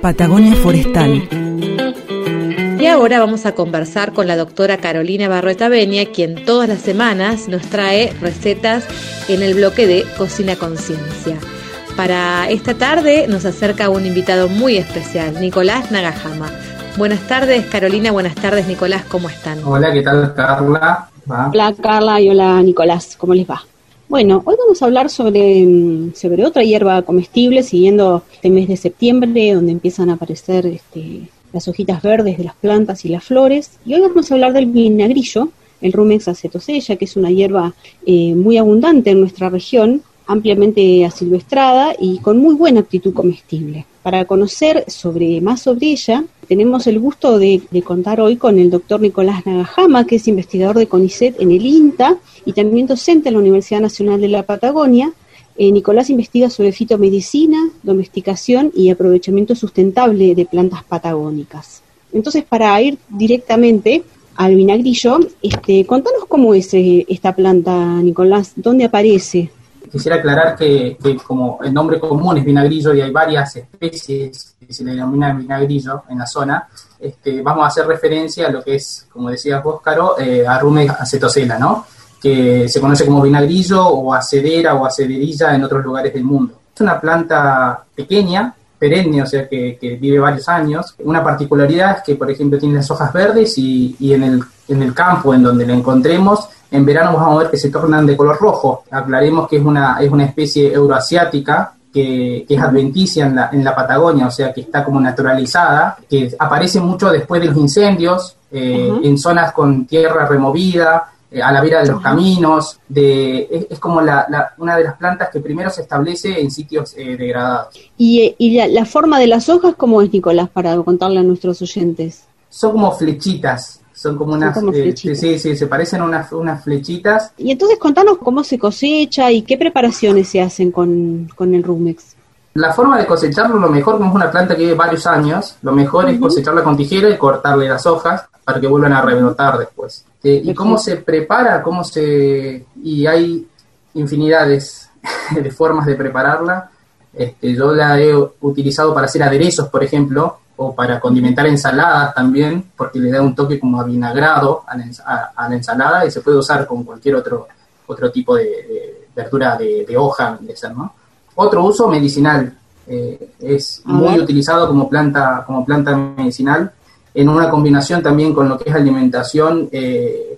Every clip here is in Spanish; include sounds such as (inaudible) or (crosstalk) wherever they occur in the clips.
Patagonia Forestal. Y ahora vamos a conversar con la doctora Carolina Barrueta Benia, quien todas las semanas nos trae recetas en el bloque de Cocina Conciencia. Para esta tarde nos acerca un invitado muy especial, Nicolás Nagajama. Buenas tardes, Carolina. Buenas tardes, Nicolás. ¿Cómo están? Hola, ¿qué tal, Carla? Hola, Carla. Y hola, Nicolás. ¿Cómo les va? Bueno, hoy vamos a hablar sobre, mm, sobre otra hierba comestible, siguiendo este mes de septiembre, donde empiezan a aparecer este, las hojitas verdes de las plantas y las flores. Y hoy vamos a hablar del vinagrillo, el Rumex acetosella, que es una hierba eh, muy abundante en nuestra región, ampliamente asilvestrada y con muy buena aptitud comestible. Para conocer sobre, más sobre ella, tenemos el gusto de, contar hoy con el doctor Nicolás Nagajama, que es investigador de CONICET en el INTA y también docente en la Universidad Nacional de la Patagonia. Eh, Nicolás investiga sobre fitomedicina, domesticación y aprovechamiento sustentable de plantas patagónicas. Entonces, para ir directamente al vinagrillo, este, contanos cómo es eh, esta planta, Nicolás, dónde aparece, quisiera aclarar que, como el nombre común es vinagrillo y hay varias especies que se le denomina vinagrillo en la zona, este, vamos a hacer referencia a lo que es, como decía vos, Caro, eh, Rume acetosela, ¿no? que se conoce como vinagrillo o acedera o acederilla en otros lugares del mundo. Es una planta pequeña, perenne, o sea que, vive varios años. Una particularidad es que, por ejemplo, tiene las hojas verdes y, y en, el, en el campo en donde la encontremos en verano vamos a ver que se tornan de color rojo. Aclaremos que es una, es una especie euroasiática que, es adventicia en la, en la Patagonia, o sea que está como naturalizada, que aparece mucho después de los incendios, eh, en zonas con tierra removida, eh, a la vera de los caminos, de, es, como la, una de las plantas que primero se establece en sitios eh, degradados. ¿Y, y la, la, forma de las hojas cómo es, Nicolás, para contarle a nuestros oyentes? Son como flechitas, son como unas, eh, sí, sí, se parecen a unas, unas flechitas. Y entonces contanos cómo se cosecha y qué preparaciones se hacen con, el Rumex. La forma de cosecharlo, lo mejor, como es una planta que vive varios años, lo mejor es cosecharla con tijera y cortarle las hojas para que vuelvan a rebrotar después. Eh, ¿Y cómo se prepara? ¿Cómo se...? Y hay infinidades (laughs) de formas de prepararla. Este, yo la he utilizado para hacer aderezos, por ejemplo, o para condimentar ensaladas también, porque le da un toque como avinagrado a la, a, la ensalada y se puede usar con cualquier otro, otro tipo de, verdura de, hoja, de ser, ¿no? Otro uso medicinal, eh, es muy utilizado como planta, como planta medicinal, en una combinación también con lo que es alimentación, eh,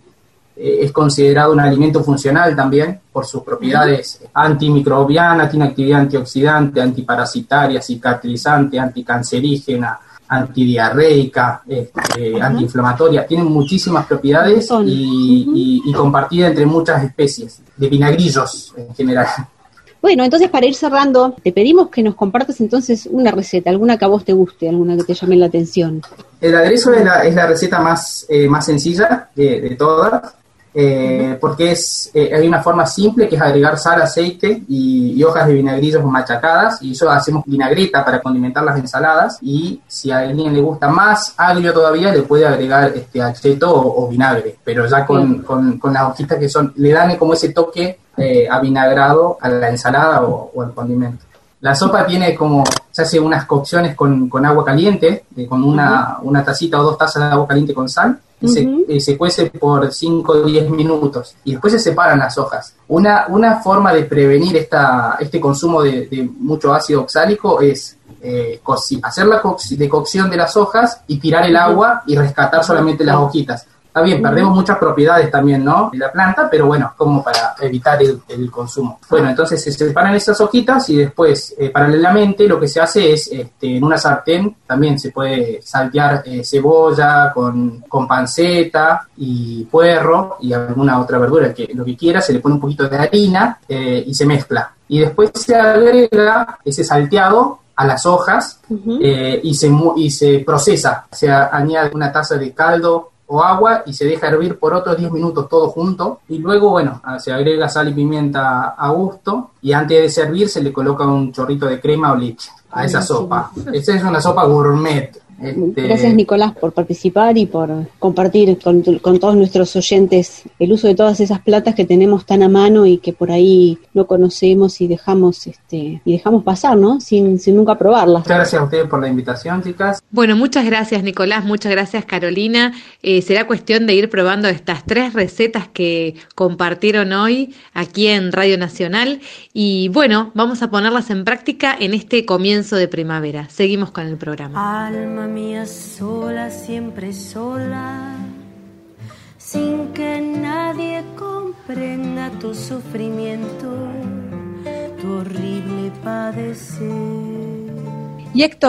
es considerado un alimento funcional también por sus propiedades antimicrobianas, tiene actividad antioxidante, antiparasitaria, cicatrizante, anticancerígena, antidiarreica, este, antiinflamatoria, tienen muchísimas propiedades y, compartida entre muchas especies de vinagrillos en general. Bueno, entonces para ir cerrando, te pedimos que nos compartas entonces una receta, alguna que a vos te guste, alguna que te llame la atención. El aderezo es la, es la receta más, eh, más sencilla de, de todas. Eh, porque es, eh, hay una forma simple que es agregar sal, aceite y, hojas de vinagrillos machacadas y eso hacemos vinagreta para condimentar las ensaladas y si a alguien le gusta más agrio todavía le puede agregar este acheto o, vinagre, pero ya con, con, con, las hojitas que son, le dan como ese toque eh, avinagrado a la ensalada o, al condimento. La sopa tiene como, se hace unas cocciones con, con agua caliente, con una, una tacita o dos tazas de agua caliente con sal y se, cuece por 5 o 10 minutos y después se separan las hojas. Una, una forma de prevenir esta, este consumo de, mucho ácido oxálico es eh, hacer la de cocción de las hojas y tirar el agua y rescatar solamente las hojitas. Está bien, perdemos muchas propiedades también, ¿no? De la planta, pero bueno, como para evitar el, consumo. Bueno, entonces se separan esas hojitas y después, eh, paralelamente, lo que se hace es, este, en una sartén, también se puede saltear eh, cebolla con, con panceta y puerro y alguna otra verdura, que lo que quiera, se le pone un poquito de harina eh, y se mezcla. Y después se agrega ese salteado a las hojas y, se, y se procesa. Se añade una taza de caldo o agua y se deja hervir por otros 10 minutos todo junto. Y luego bueno se agrega sal y pimienta a gusto y antes de servir se le coloca un chorrito de crema o leche a esa sopa. Esa es una sopa gourmet, Este, Gracias Nicolás por participar y por compartir con, todos nuestros oyentes el uso de todas esas platas que tenemos tan a mano y que por ahí no conocemos y dejamos este y dejamos pasar, ¿no? Sin, sin nunca probarlas. Muchas gracias a ustedes por la invitación, chicas. Bueno, muchas gracias Nicolás, muchas gracias Carolina. Eh, será cuestión de ir probando estas tres recetas que compartieron hoy aquí en Radio Nacional y bueno, vamos a ponerlas en práctica en este comienzo de primavera. Seguimos con el programa. Mía sola, siempre sola, sin que nadie comprenda tu sufrimiento, tu horrible padecer. Y Héctor